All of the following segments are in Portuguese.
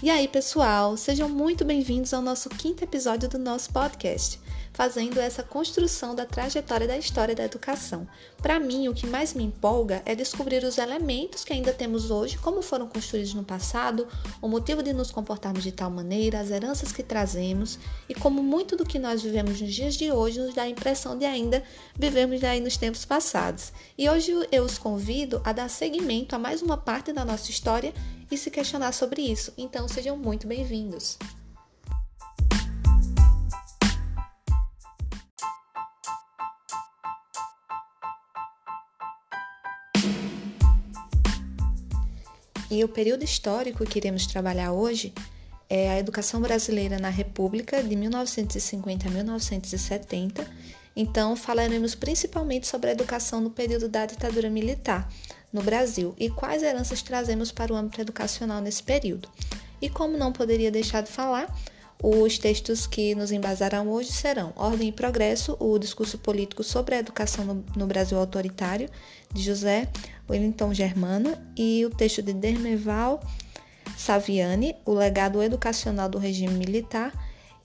E aí, pessoal, sejam muito bem-vindos ao nosso quinto episódio do nosso podcast fazendo essa construção da trajetória da história da educação. Para mim, o que mais me empolga é descobrir os elementos que ainda temos hoje, como foram construídos no passado, o motivo de nos comportarmos de tal maneira, as heranças que trazemos e como muito do que nós vivemos nos dias de hoje nos dá a impressão de ainda vivemos aí nos tempos passados. E hoje eu os convido a dar seguimento a mais uma parte da nossa história e se questionar sobre isso. Então sejam muito bem-vindos. E o período histórico que iremos trabalhar hoje é a educação brasileira na República de 1950 a 1970. Então, falaremos principalmente sobre a educação no período da ditadura militar no Brasil e quais heranças trazemos para o âmbito educacional nesse período. E como não poderia deixar de falar, os textos que nos embasarão hoje serão Ordem e Progresso, o discurso político sobre a educação no, no Brasil autoritário, de José Wellington Germano, e o texto de Dermeval Saviani, O legado educacional do regime militar,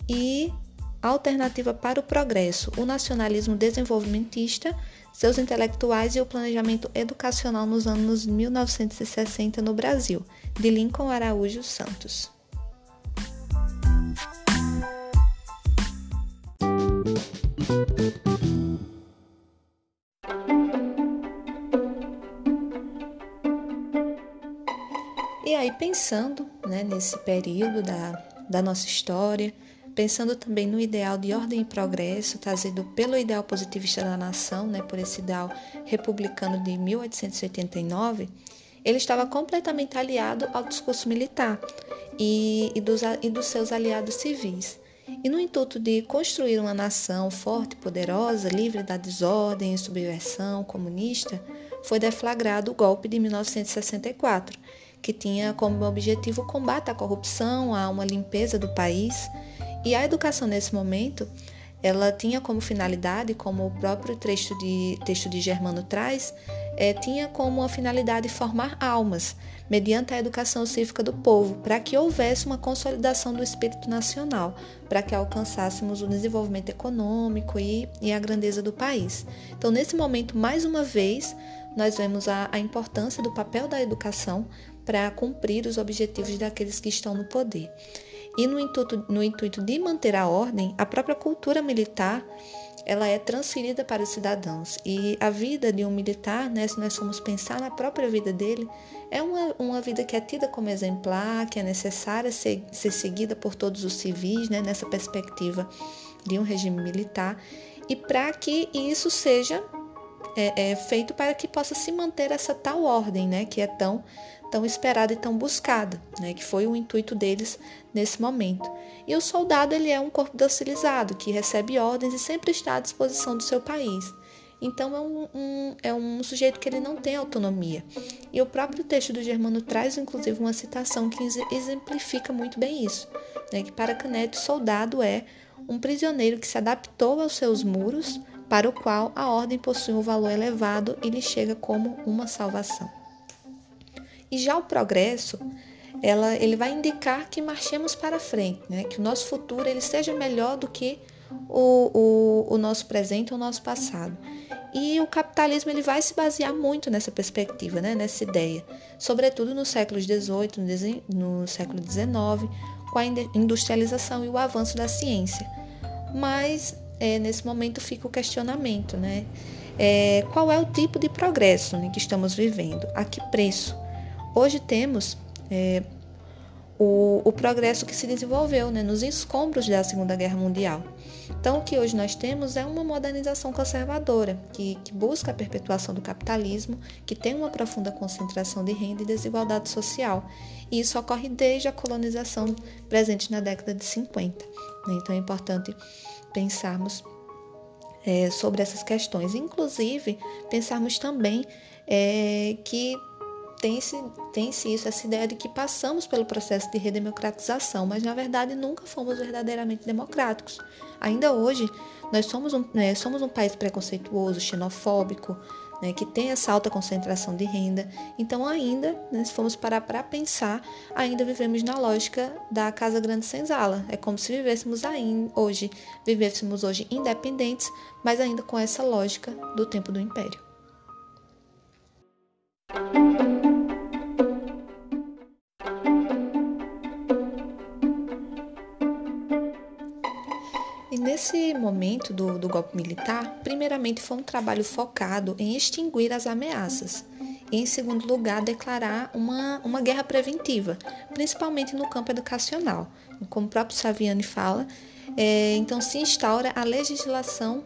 e Alternativa para o Progresso, o nacionalismo desenvolvimentista, seus intelectuais e o planejamento educacional nos anos 1960 no Brasil, de Lincoln Araújo Santos. Aí, pensando né, nesse período da, da nossa história, pensando também no ideal de ordem e progresso trazido pelo ideal positivista da nação, né, por esse ideal republicano de 1889, ele estava completamente aliado ao discurso militar e, e, dos, e dos seus aliados civis. E no intuito de construir uma nação forte e poderosa, livre da desordem e subversão comunista, foi deflagrado o golpe de 1964, que tinha como objetivo o combate à corrupção, a uma limpeza do país. E a educação nesse momento, ela tinha como finalidade, como o próprio texto de, texto de Germano traz, é, tinha como uma finalidade formar almas, mediante a educação cívica do povo, para que houvesse uma consolidação do espírito nacional, para que alcançássemos o desenvolvimento econômico e, e a grandeza do país. Então, nesse momento, mais uma vez, nós vemos a, a importância do papel da educação para cumprir os objetivos daqueles que estão no poder. E no intuito, no intuito de manter a ordem, a própria cultura militar ela é transferida para os cidadãos. E a vida de um militar, né, se nós formos pensar na própria vida dele, é uma, uma vida que é tida como exemplar, que é necessária ser, ser seguida por todos os civis, né, nessa perspectiva de um regime militar, e para que isso seja é, é, feito para que possa se manter essa tal ordem, né, que é tão tão esperada e tão buscada, né, que foi o intuito deles nesse momento. E o soldado ele é um corpo docilizado que recebe ordens e sempre está à disposição do seu país. Então é um, um, é um sujeito que ele não tem autonomia. E o próprio texto do Germano traz, inclusive, uma citação que exemplifica muito bem isso, né, que para Canete, o soldado é um prisioneiro que se adaptou aos seus muros, para o qual a ordem possui um valor elevado e lhe chega como uma salvação. E já o progresso, ela, ele vai indicar que marchemos para frente, né? que o nosso futuro ele seja melhor do que o, o, o nosso presente ou o nosso passado. E o capitalismo ele vai se basear muito nessa perspectiva, né? nessa ideia, sobretudo no século XVIII, no século XIX, com a industrialização e o avanço da ciência. Mas é, nesse momento fica o questionamento, né? É, qual é o tipo de progresso né, que estamos vivendo? A que preço? Hoje temos é, o, o, progresso que se desenvolveu né, nos escombros da Segunda Guerra Mundial. Então, o que hoje nós temos é uma modernização conservadora, que, que busca a perpetuação do capitalismo, que tem uma profunda concentração de renda e desigualdade social. E isso ocorre desde a colonização presente na década de 50. Né? Então, é importante pensarmos é, sobre essas questões. Inclusive, pensarmos também é, que tem-se tem -se isso, essa ideia de que passamos pelo processo de redemocratização, mas na verdade nunca fomos verdadeiramente democráticos. Ainda hoje, nós somos um, né, somos um país preconceituoso, xenofóbico, né, que tem essa alta concentração de renda. Então, ainda, né, se formos parar para pensar, ainda vivemos na lógica da casa grande senzala. É como se vivêssemos ainda, hoje, vivêssemos hoje independentes, mas ainda com essa lógica do tempo do império. Nesse momento do, do golpe militar, primeiramente foi um trabalho focado em extinguir as ameaças e, em segundo lugar, declarar uma, uma guerra preventiva, principalmente no campo educacional. Como o próprio Saviani fala, é, então se instaura a legislação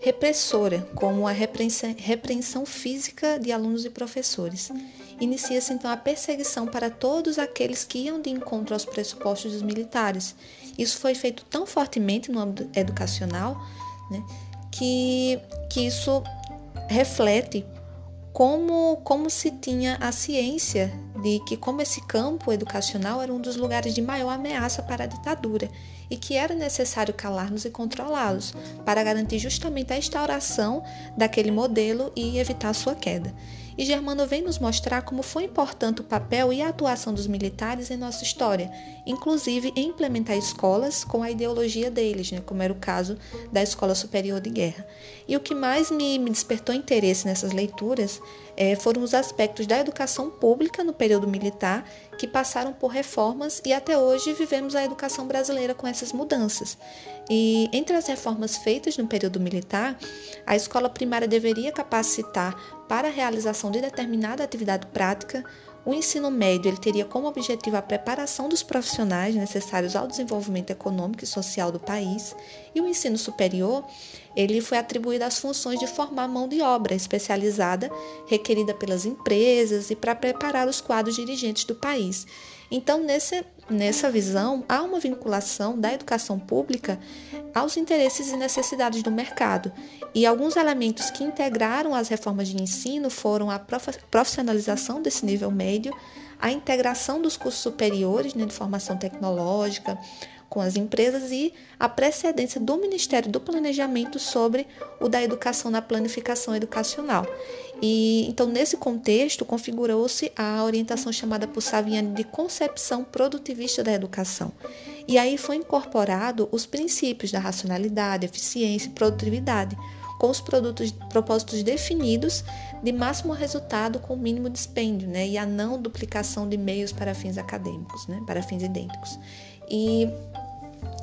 repressora, como a repreensão, repreensão física de alunos e professores. Inicia-se então a perseguição para todos aqueles que iam de encontro aos pressupostos dos militares. Isso foi feito tão fortemente no âmbito educacional né, que, que isso reflete como, como se tinha a ciência de que como esse campo educacional era um dos lugares de maior ameaça para a ditadura e que era necessário calá-los e controlá-los para garantir justamente a instauração daquele modelo e evitar sua queda e Germano vem nos mostrar como foi importante o papel e a atuação dos militares em nossa história, inclusive em implementar escolas com a ideologia deles, né, como era o caso da Escola Superior de Guerra. E o que mais me, me despertou interesse nessas leituras é, foram os aspectos da educação pública no período militar que passaram por reformas e até hoje vivemos a educação brasileira com essas mudanças. E entre as reformas feitas no período militar, a escola primária deveria capacitar para a realização de determinada atividade prática. O ensino médio ele teria como objetivo a preparação dos profissionais necessários ao desenvolvimento econômico e social do país, e o ensino superior ele foi atribuído às funções de formar mão de obra especializada requerida pelas empresas e para preparar os quadros dirigentes do país. Então, nesse, nessa visão, há uma vinculação da educação pública aos interesses e necessidades do mercado. E alguns elementos que integraram as reformas de ensino foram a profissionalização desse nível médio, a integração dos cursos superiores né, de formação tecnológica, com as empresas e a precedência do Ministério do Planejamento sobre o da educação na planificação educacional. E então nesse contexto configurou-se a orientação chamada por Saviani de concepção produtivista da educação. E aí foi incorporado os princípios da racionalidade, eficiência e produtividade, com os produtos, propósitos definidos de máximo resultado com mínimo dispêndio, né, e a não duplicação de meios para fins acadêmicos, né, para fins idênticos. E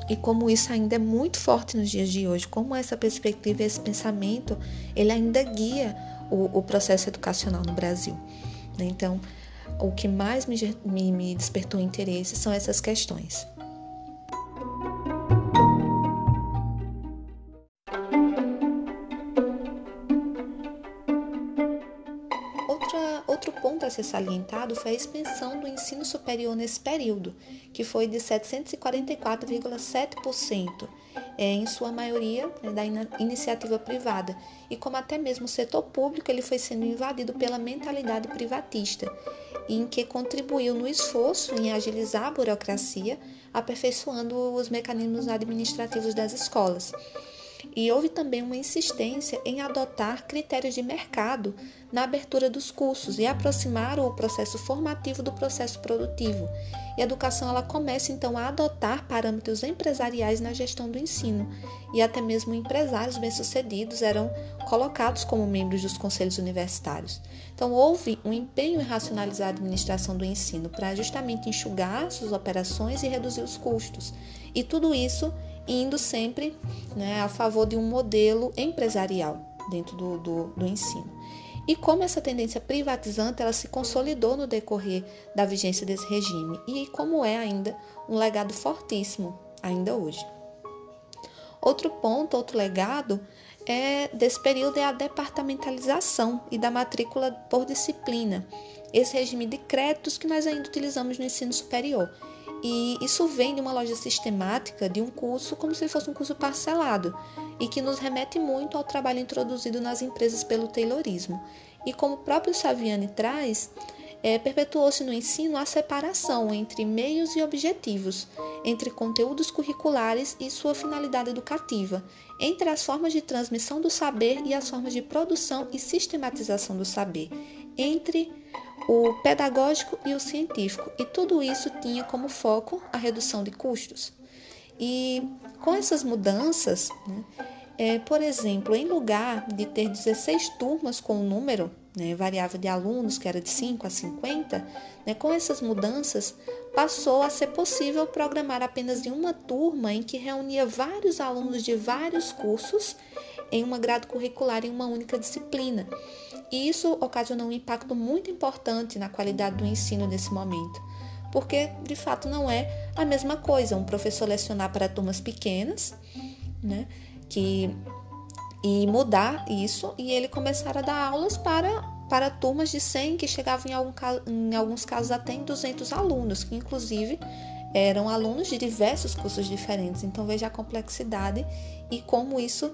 e como isso ainda é muito forte nos dias de hoje, como essa perspectiva, esse pensamento, ele ainda guia o, o processo educacional no Brasil. Né? Então, o que mais me, me, me despertou interesse são essas questões. a ser salientado foi a expansão do ensino superior nesse período, que foi de 744,7%, é, em sua maioria né, da in iniciativa privada, e como até mesmo o setor público ele foi sendo invadido pela mentalidade privatista, em que contribuiu no esforço em agilizar a burocracia, aperfeiçoando os mecanismos administrativos das escolas. E houve também uma insistência em adotar critérios de mercado na abertura dos cursos e aproximar o processo formativo do processo produtivo. E a educação ela começa então a adotar parâmetros empresariais na gestão do ensino, e até mesmo empresários bem-sucedidos eram colocados como membros dos conselhos universitários. Então houve um empenho em racionalizar a administração do ensino para justamente enxugar suas operações e reduzir os custos. E tudo isso indo sempre né, a favor de um modelo empresarial dentro do, do, do ensino. E como essa tendência privatizante ela se consolidou no decorrer da vigência desse regime e como é ainda um legado fortíssimo ainda hoje. Outro ponto, outro legado é desse período é a departamentalização e da matrícula por disciplina. Esse regime de créditos que nós ainda utilizamos no ensino superior e isso vem de uma loja sistemática de um curso como se fosse um curso parcelado e que nos remete muito ao trabalho introduzido nas empresas pelo Taylorismo. E como o próprio Saviani traz, é, perpetuou-se no ensino a separação entre meios e objetivos, entre conteúdos curriculares e sua finalidade educativa, entre as formas de transmissão do saber e as formas de produção e sistematização do saber, entre o pedagógico e o científico, e tudo isso tinha como foco a redução de custos. E com essas mudanças, né, é, por exemplo, em lugar de ter 16 turmas com o número né, variável de alunos, que era de 5 a 50, né, com essas mudanças, passou a ser possível programar apenas de uma turma em que reunia vários alunos de vários cursos em uma grade curricular em uma única disciplina. E isso ocasionou um impacto muito importante na qualidade do ensino nesse momento, porque de fato não é a mesma coisa um professor lecionar para turmas pequenas, né, que e mudar isso e ele começar a dar aulas para, para turmas de 100 que chegavam em, algum, em alguns casos até em 200 alunos, que inclusive eram alunos de diversos cursos diferentes. Então veja a complexidade e como isso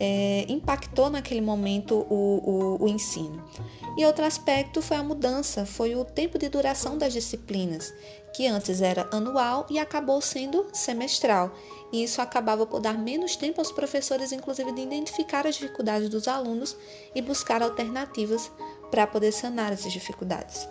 é, impactou naquele momento o, o, o ensino. E outro aspecto foi a mudança, foi o tempo de duração das disciplinas, que antes era anual e acabou sendo semestral e isso acabava por dar menos tempo aos professores, inclusive, de identificar as dificuldades dos alunos e buscar alternativas para poder sanar essas dificuldades.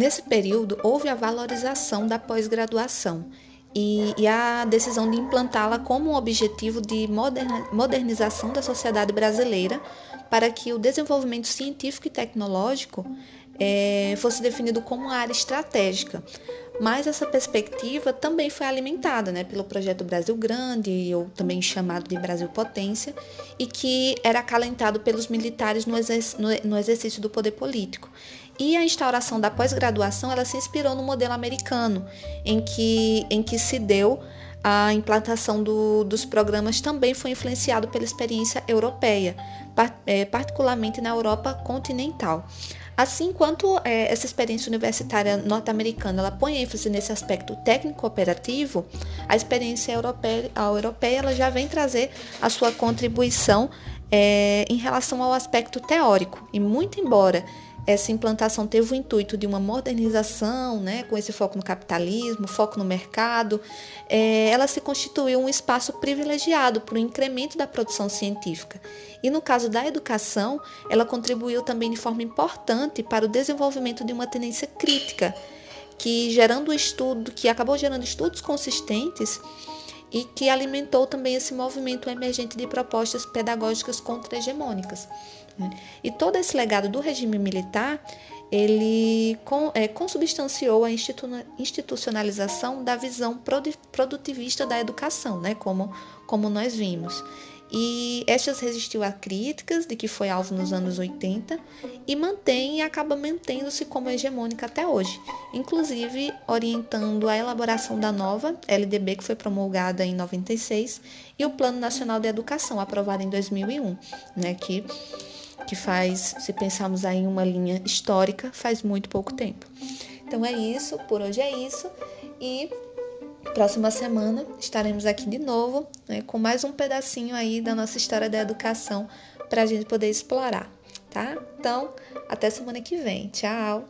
Nesse período, houve a valorização da pós-graduação e, e, a decisão de implantá-la como um objetivo de modernização da sociedade brasileira para que o desenvolvimento científico e tecnológico é, fosse definido como uma área estratégica. Mas essa perspectiva também foi alimentada né, pelo projeto Brasil Grande, ou também chamado de Brasil Potência, e que era acalentado pelos militares no, no exercício do poder político. E a instauração da pós-graduação ela se inspirou no modelo americano, em que, em que se deu a implantação do, dos programas também foi influenciado pela experiência europeia, é, particularmente na Europa continental. Assim quanto é, essa experiência universitária norte-americana ela põe ênfase nesse aspecto técnico-operativo, a experiência europeia, a europeia ela já vem trazer a sua contribuição é, em relação ao aspecto teórico. E muito embora essa implantação teve o intuito de uma modernização, né, com esse foco no capitalismo, foco no mercado, é, ela se constituiu um espaço privilegiado para o incremento da produção científica. E no caso da educação, ela contribuiu também de forma importante para o desenvolvimento de uma tendência crítica, que gerando estudo, que acabou gerando estudos consistentes e que alimentou também esse movimento emergente de propostas pedagógicas contra-hegemônicas. Né? E todo esse legado do regime militar, ele é, consubstanciou a institucionalização da visão produtivista da educação, né? como, como nós vimos. E estas resistiu a críticas de que foi alvo nos anos 80 e mantém e acaba mantendo-se como hegemônica até hoje, inclusive orientando a elaboração da nova LDB que foi promulgada em 96 e o Plano Nacional de Educação aprovado em 2001, né, que que faz, se pensarmos aí em uma linha histórica, faz muito pouco tempo. Então é isso, por hoje é isso e próxima semana estaremos aqui de novo né, com mais um pedacinho aí da nossa história da educação para a gente poder explorar, tá? Então, até semana que vem. Tchau!